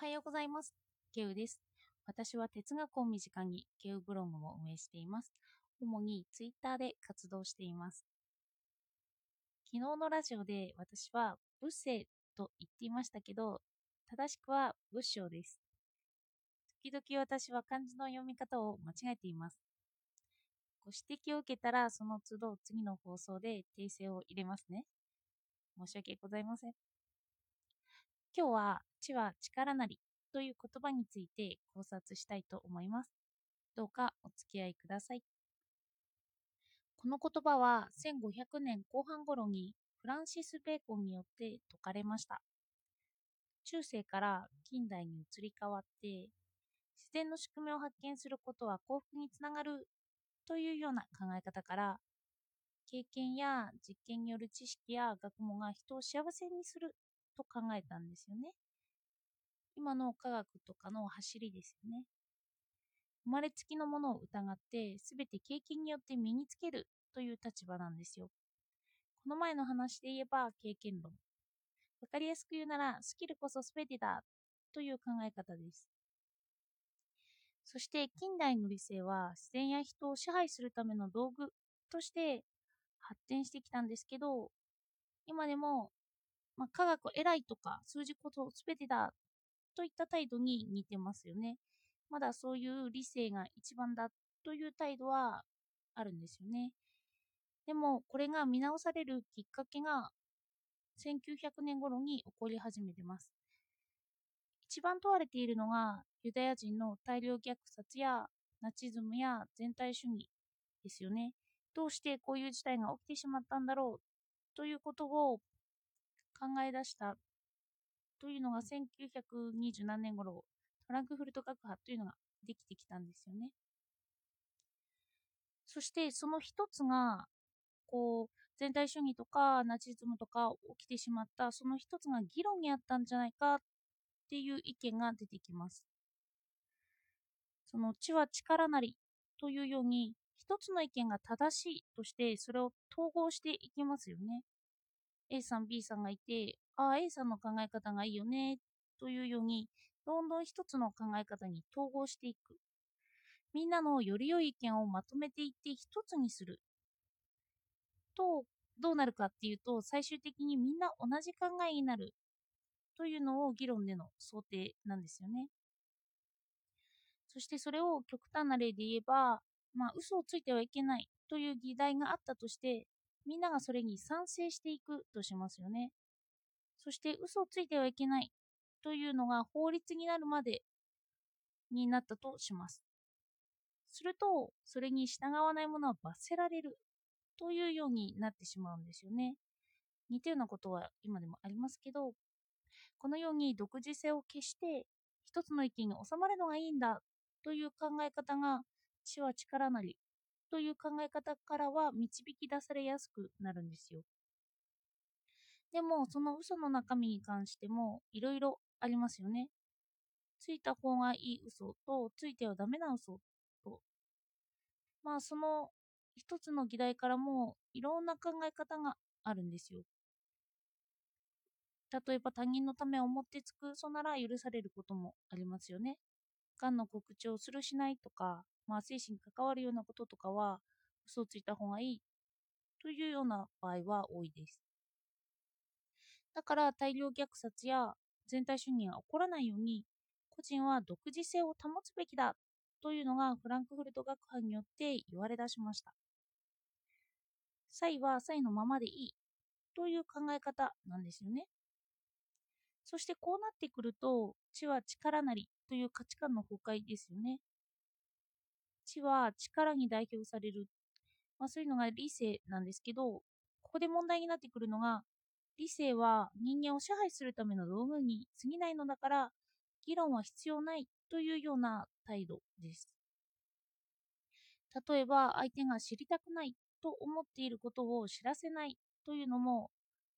はようございます。ケウです。私は哲学を身近にケウブログを運営しています。主にツイッターで活動しています。昨日のラジオで私はブッセと言っていましたけど、正しくは仏性です。時々私は漢字の読み方を間違えています。ご指摘を受けたらその都度次の放送で訂正を入れますね。申し訳ございません。今日は知は力なりという言葉について考察したいと思います。どうかお付き合いください。この言葉は1500年後半頃にフランシス・ベーコンによって説かれました。中世から近代に移り変わって自然の仕組みを発見することは幸福につながるというような考え方から経験や実験による知識や学問が人を幸せにすると考えたんですよね。今の科学とかの走りですよね。生まれつきのものを疑って全て経験によって身につけるという立場なんですよ。この前の話で言えば経験論。わかりやすく言うならスキルこそ全てだという考え方です。そして近代の理性は自然や人を支配するための道具として発展してきたんですけど、今でも、まあ、科学偉いとか数字こそ全てだといった態度に似てますよね。まだそういう理性が一番だという態度はあるんですよね。でもこれが見直されるきっかけが1900年頃に起こり始めてます。一番問われているのがユダヤ人の大量虐殺やナチズムや全体主義ですよね。どうしてこういう事態が起きてしまったんだろうということを考え出したというのが1920何年頃フランクフルト学派というのができてきたんですよね。そしてその一つがこう全体主義とかナチズムとか起きてしまったその一つが議論にあったんじゃないかっていう意見が出てきます。その知は力なりというように一つの意見が正しいとしてそれを統合していきますよね。A さん B さんがいてああ A さんの考え方がいいよねというようにどんどん一つの考え方に統合していく。みんなのより良い意見をまとめていって一つにする。と、どうなるかっていうと、最終的にみんな同じ考えになるというのを議論での想定なんですよね。そしてそれを極端な例で言えば、まあ、嘘をついてはいけないという議題があったとして、みんながそれに賛成していくとしますよね。そして嘘をついてはいけないというのが法律になるまでになったとします。すると、それに従わない者は罰せられるというようになってしまうんですよね。似たようなことは今でもありますけど、このように独自性を消して一つの意見に収まるのがいいんだという考え方が知は力なりという考え方からは導き出されやすくなるんですよ。でもその嘘の中身に関してもいろいろありますよね。ついた方がいい嘘とついてはダメな嘘と。まあその一つの議題からもいろんな考え方があるんですよ。例えば他人のためを思ってつく嘘なら許されることもありますよね。がんの告知をするしないとか、まあ精神に関わるようなこととかは嘘をついた方がいいというような場合は多いです。だから大量虐殺や全体主義が起こらないように個人は独自性を保つべきだというのがフランクフルト学派によって言われ出しました。差異は差異のままでいいという考え方なんですよね。そしてこうなってくると知は力なりという価値観の崩壊ですよね。知は力に代表される、まあ、そういうのが理性なんですけどここで問題になってくるのが理性は人間を支配するための道具に過ぎないのだから議論は必要ないというような態度です。例えば相手が知りたくないと思っていることを知らせないというのも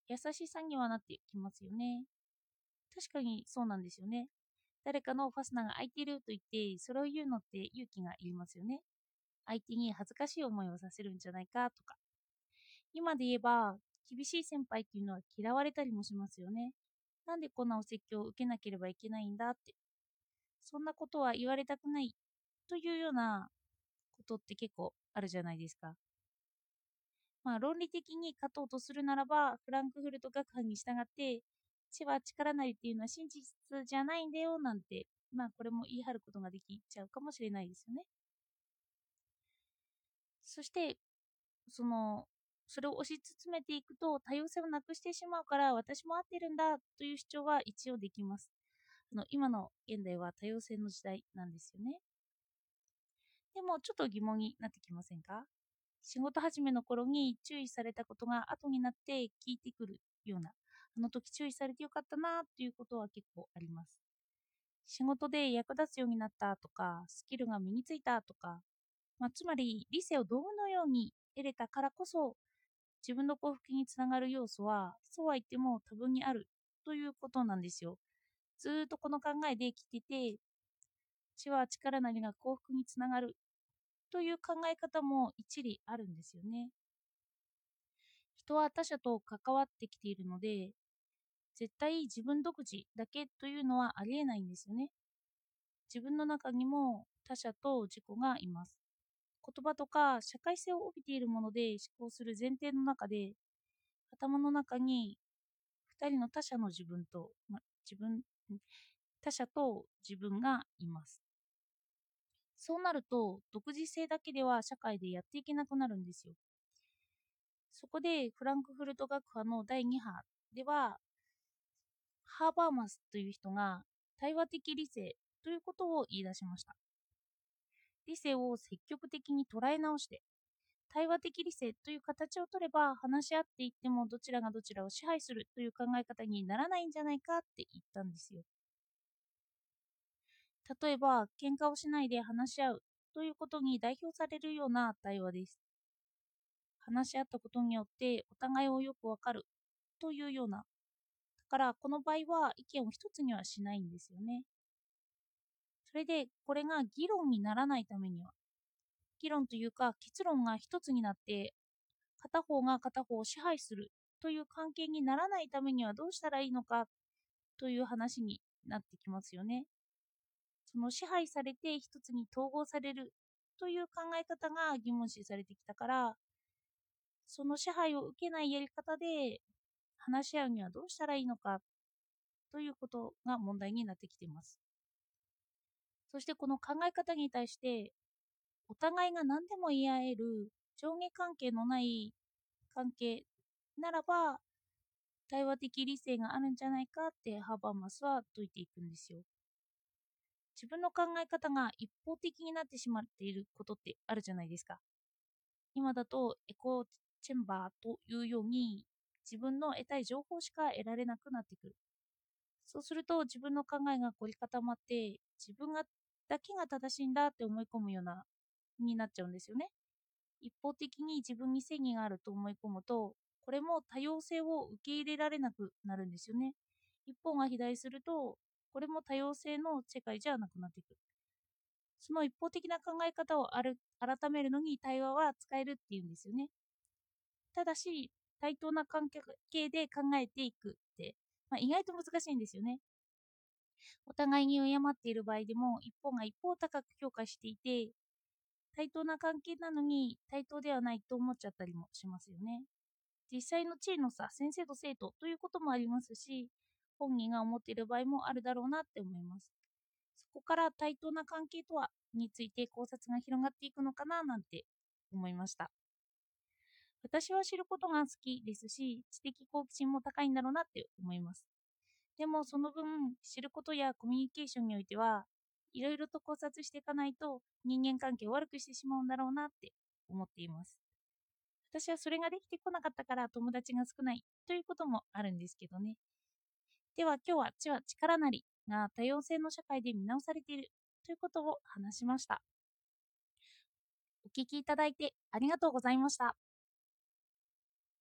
優しさにはなってきますよね。確かにそうなんですよね。誰かのファスナーが開いていると言ってそれを言うのって勇気がいりますよね。相手に恥ずかしい思いをさせるんじゃないかとか。今で言えば厳しい先輩っていうのは嫌われたりもしますよね。なんでこんなお説教を受けなければいけないんだって。そんなことは言われたくないというようなことって結構あるじゃないですか。まあ論理的に勝とうとするならば、フランクフルト学派に従って、知は力なりっていうのは真実じゃないんだよなんて、まあこれも言い張ることができちゃうかもしれないですよね。そして、その、それを推し進めていくと多様性をなくしてしまうから私も合ってるんだという主張は一応できます。あの今の現代は多様性の時代なんですよね。でもちょっと疑問になってきませんか？仕事始めの頃に注意されたことが後になって聞いてくるような、あの時注意されてよかったなということは結構あります。仕事で役立つようになったとか、スキルが身についたとか、まあ、つまり理性を道具のように得れたからこそ自分の幸福につながる要素はそうは言っても多分にあるということなんですよ。ずっとこの考えで生きてて知は力なりが幸福につながるという考え方も一理あるんですよね。人は他者と関わってきているので絶対自分独自だけというのはありえないんですよね。自分の中にも他者と自己がいます。言葉とか社会性を帯びているもので思考する前提の中で頭の中に2人の他者の自分と、ま、自分他者と自分がいますそうなると独自性だけでは社会でやっていけなくなるんですよそこでフランクフルト学派の第2波ではハーバーマスという人が対話的理性ということを言い出しました。理性を積極的に捉え直して対話的理性という形を取れば話し合っていってもどちらがどちらを支配するという考え方にならないんじゃないかって言ったんですよ。例えば喧嘩をしないで話し合うということに代表されるような対話です。話し合ったことによってお互いをよくわかるというようなからこの場合は意見を一つにはしないんですよねそれでこれが議論にならないためには議論というか結論が一つになって片方が片方を支配するという関係にならないためにはどうしたらいいのかという話になってきますよね。その支配されて一つに統合されるという考え方が疑問視されてきたからその支配を受けないやり方で話し合うにはどうしたらいいのかということが問題になってきています。そしてこの考え方に対してお互いが何でも言い合える上下関係のない関係ならば対話的理性があるんじゃないかってハーバーマスは説いていくんですよ。自分の考え方が一方的になってしまっていることってあるじゃないですか。今だとエコーチェンバーというように自分の得たい情報しか得られなくなってくる。そうすると自分の考えが凝り固まって自分がだけが正しいんだって思い込むようなになっちゃうんですよね。一方的に自分に正義があると思い込むとこれも多様性を受け入れられなくなるんですよね。一方が肥大するとこれも多様性の世界じゃなくなっていく。その一方的な考え方を改めるのに対話は使えるっていうんですよね。ただし対等な関係で考えていくって、まあ、意外と難しいんですよね。お互いに敬っている場合でも一方が一方を高く評価していて対等な関係なのに対等ではないと思っちゃったりもしますよね。実際の地位の差先生と生徒ということもありますし本人が思っている場合もあるだろうなって思います。そこから対等な関係とはについて考察が広がっていくのかななんて思いました。私は知ることが好きですし知的好奇心も高いんだろうなって思いますでもその分知ることやコミュニケーションにおいてはいろいろと考察していかないと人間関係を悪くしてしまうんだろうなって思っています私はそれができてこなかったから友達が少ないということもあるんですけどねでは今日は知は力なりが多様性の社会で見直されているということを話しました。お聞きいただいてありがとうございました。